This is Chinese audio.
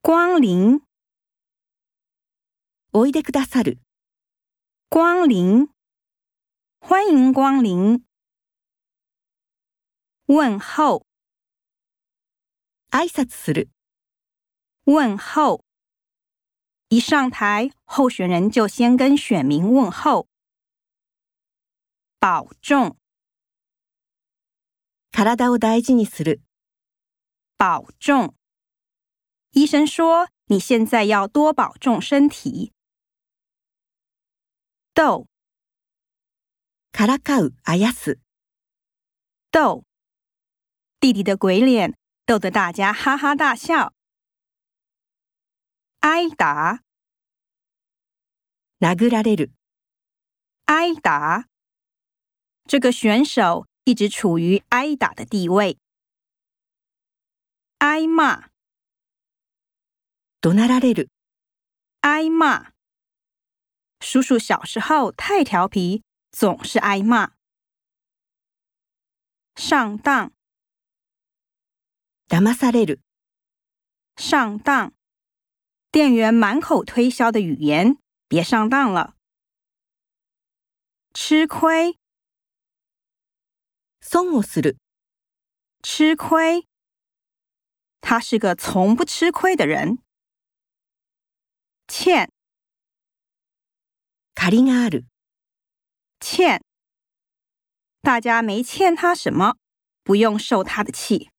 光临，おいでくださる。光临，欢迎光临。问候，挨拶する。问候。一上台，候选人就先跟选民问候。保重，体を大事にする。保重。 医生说你现在要多保重身体。逗，からかう、あやす。逗，弟弟的鬼脸逗得大家哈哈大笑。挨打，殴られる。挨打。这个选手一直处于挨打的地位。挨骂， 怒鳴られる。挨骂。叔叔小时候太调皮，总是挨骂。上当，騙される。上当。店员满口推销的语言，别上当了。吃亏，損をする。吃亏。他是个从不吃亏的人。 欠，借りがある。欠。大家没欠他什么，不用受他的气。